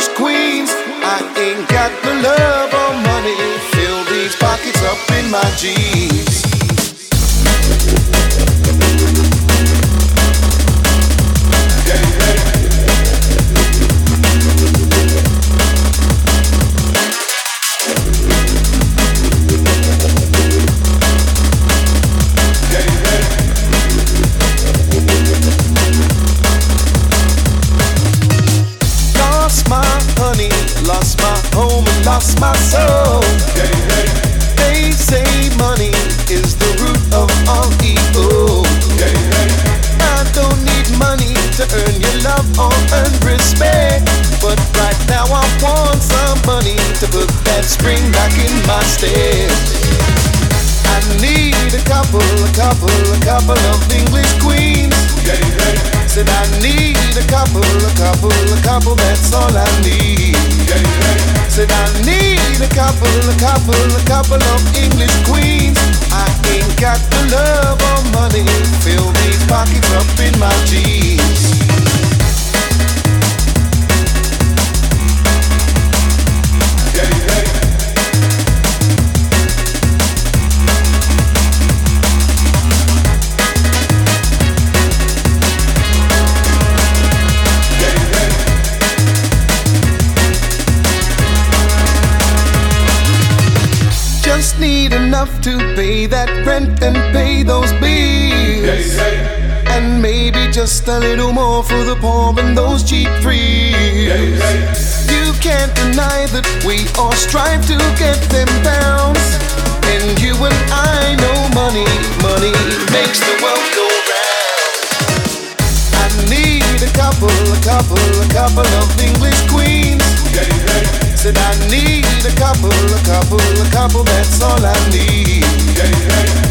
of English spring back in my step. I need a couple, a couple, a couple of English queens. Said I need a couple, a couple, a couple, that's all I need. Said I need a couple, a couple, a couple of English queens. I ain't got the love or money. Fill these pockets up in my jeans. Enough to pay that rent and pay those bills. And maybe just a little more for the poor and those cheap thrills. You can't deny that we all strive to get them pounds. And you and I know money, money makes the world go round. I need a couple, a couple, a couple of English queens. Said I need a couple, a couple, a couple, that's all I need.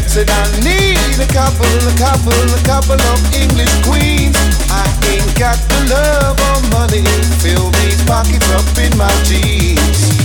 Said I need a couple, a couple, a couple of English queens. I ain't got the love or money. Fill these pockets up in my jeans.